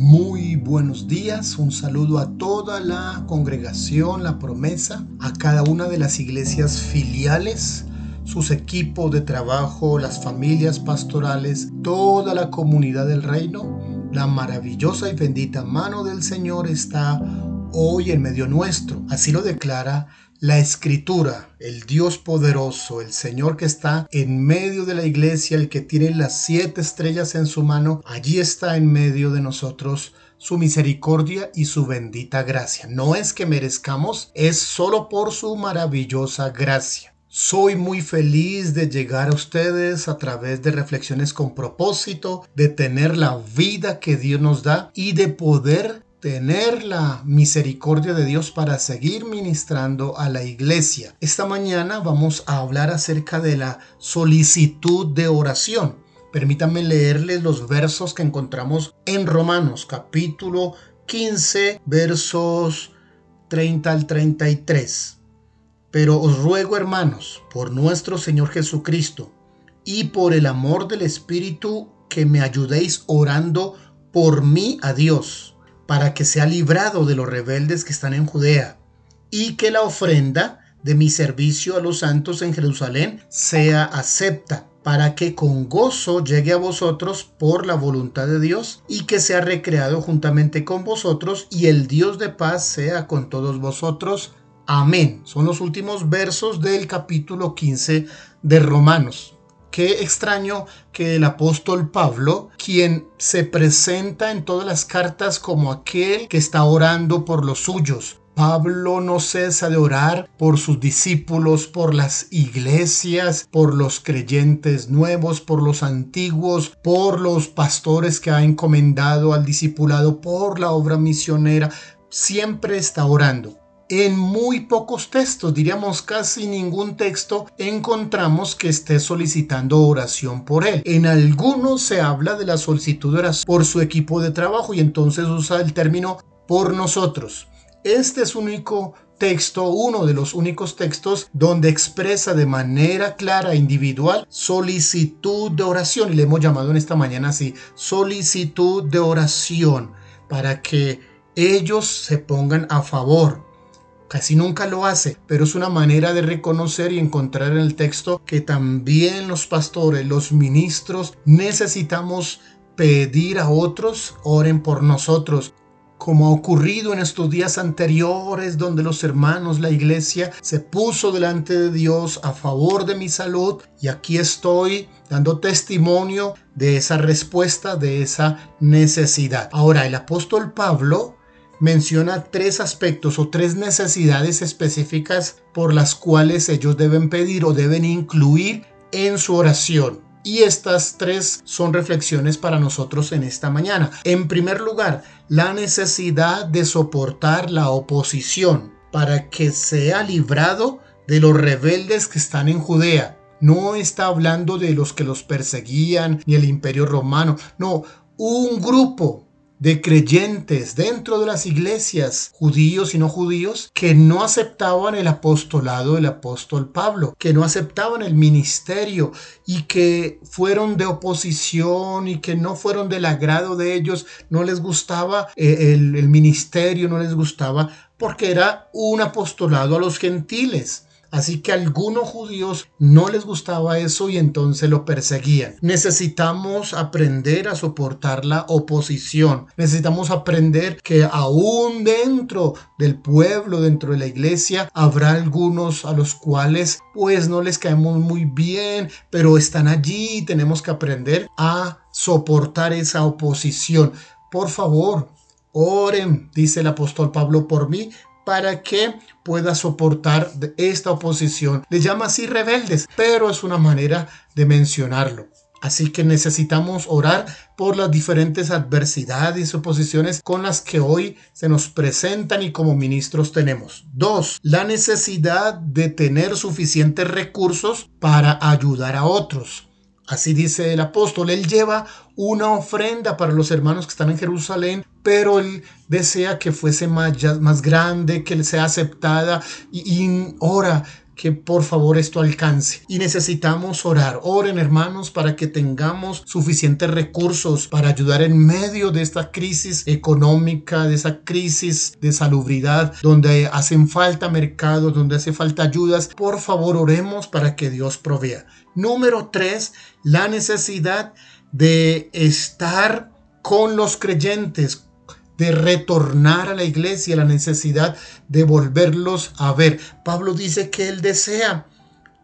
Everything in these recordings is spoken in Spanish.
Muy buenos días, un saludo a toda la congregación, la promesa, a cada una de las iglesias filiales, sus equipos de trabajo, las familias pastorales, toda la comunidad del reino. La maravillosa y bendita mano del Señor está hoy en medio nuestro. Así lo declara la escritura, el Dios poderoso, el Señor que está en medio de la iglesia, el que tiene las siete estrellas en su mano, allí está en medio de nosotros su misericordia y su bendita gracia. No es que merezcamos, es solo por su maravillosa gracia. Soy muy feliz de llegar a ustedes a través de reflexiones con propósito, de tener la vida que Dios nos da y de poder tener la misericordia de Dios para seguir ministrando a la iglesia. Esta mañana vamos a hablar acerca de la solicitud de oración. Permítanme leerles los versos que encontramos en Romanos capítulo 15 versos 30 al 33. Pero os ruego hermanos, por nuestro Señor Jesucristo y por el amor del Espíritu, que me ayudéis orando por mí a Dios para que sea librado de los rebeldes que están en Judea, y que la ofrenda de mi servicio a los santos en Jerusalén sea acepta, para que con gozo llegue a vosotros por la voluntad de Dios, y que sea recreado juntamente con vosotros, y el Dios de paz sea con todos vosotros. Amén. Son los últimos versos del capítulo 15 de Romanos. Qué extraño que el apóstol Pablo, quien se presenta en todas las cartas como aquel que está orando por los suyos, Pablo no cesa de orar por sus discípulos, por las iglesias, por los creyentes nuevos, por los antiguos, por los pastores que ha encomendado al discipulado, por la obra misionera. Siempre está orando en muy pocos textos, diríamos casi ningún texto, encontramos que esté solicitando oración por él. En algunos se habla de la solicitud de oración por su equipo de trabajo y entonces usa el término por nosotros. Este es único texto, uno de los únicos textos donde expresa de manera clara, individual, solicitud de oración. Y le hemos llamado en esta mañana así, solicitud de oración, para que ellos se pongan a favor Casi nunca lo hace, pero es una manera de reconocer y encontrar en el texto que también los pastores, los ministros, necesitamos pedir a otros, oren por nosotros, como ha ocurrido en estos días anteriores donde los hermanos, la iglesia se puso delante de Dios a favor de mi salud y aquí estoy dando testimonio de esa respuesta, de esa necesidad. Ahora, el apóstol Pablo menciona tres aspectos o tres necesidades específicas por las cuales ellos deben pedir o deben incluir en su oración. Y estas tres son reflexiones para nosotros en esta mañana. En primer lugar, la necesidad de soportar la oposición para que sea librado de los rebeldes que están en Judea. No está hablando de los que los perseguían ni el imperio romano. No, un grupo de creyentes dentro de las iglesias, judíos y no judíos, que no aceptaban el apostolado del apóstol Pablo, que no aceptaban el ministerio y que fueron de oposición y que no fueron del agrado de ellos, no les gustaba eh, el, el ministerio, no les gustaba porque era un apostolado a los gentiles. Así que a algunos judíos no les gustaba eso y entonces lo perseguían. Necesitamos aprender a soportar la oposición. Necesitamos aprender que aún dentro del pueblo, dentro de la iglesia, habrá algunos a los cuales pues no les caemos muy bien, pero están allí y tenemos que aprender a soportar esa oposición. Por favor, Oren, dice el apóstol Pablo, por mí, para que pueda soportar esta oposición. Le llama así rebeldes, pero es una manera de mencionarlo. Así que necesitamos orar por las diferentes adversidades y oposiciones con las que hoy se nos presentan y como ministros tenemos. Dos, la necesidad de tener suficientes recursos para ayudar a otros. Así dice el apóstol, él lleva una ofrenda para los hermanos que están en Jerusalén, pero él desea que fuese más, grande, que sea aceptada y, ora que por favor esto alcance. Y necesitamos orar. Oren hermanos para que tengamos suficientes recursos para ayudar en medio de esta crisis económica, de esa crisis de salubridad, donde hacen falta mercados, donde hace falta ayudas. Por favor oremos para que Dios provea. Número tres, la necesidad de estar con los creyentes, de retornar a la iglesia, la necesidad de volverlos a ver. Pablo dice que él desea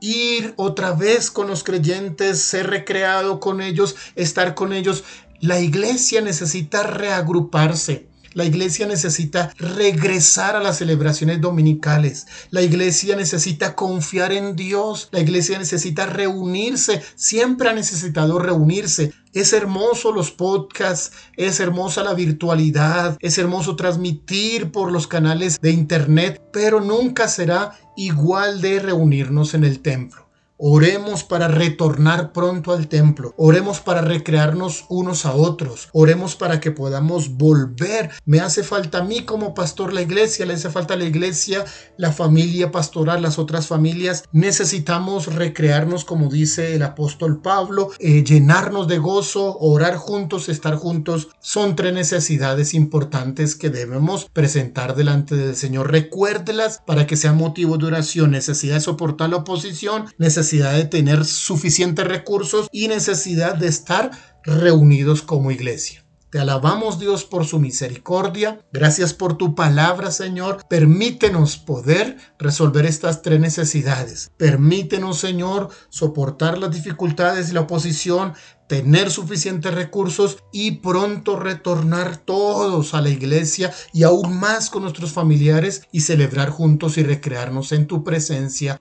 ir otra vez con los creyentes, ser recreado con ellos, estar con ellos. La iglesia necesita reagruparse. La iglesia necesita regresar a las celebraciones dominicales. La iglesia necesita confiar en Dios. La iglesia necesita reunirse. Siempre ha necesitado reunirse. Es hermoso los podcasts, es hermosa la virtualidad, es hermoso transmitir por los canales de internet, pero nunca será igual de reunirnos en el templo. Oremos para retornar pronto al templo. Oremos para recrearnos unos a otros. Oremos para que podamos volver. Me hace falta a mí como pastor la iglesia, le hace falta a la iglesia, la familia pastoral, las otras familias. Necesitamos recrearnos, como dice el apóstol Pablo, eh, llenarnos de gozo, orar juntos, estar juntos. Son tres necesidades importantes que debemos presentar delante del Señor. Recuérdelas para que sea motivo de oración. Necesidad de soportar la oposición, necesidad necesidad de tener suficientes recursos y necesidad de estar reunidos como iglesia. Te alabamos Dios por su misericordia. Gracias por tu palabra, Señor. Permítenos poder resolver estas tres necesidades. Permítenos, Señor, soportar las dificultades y la oposición, tener suficientes recursos y pronto retornar todos a la iglesia y aún más con nuestros familiares y celebrar juntos y recrearnos en tu presencia.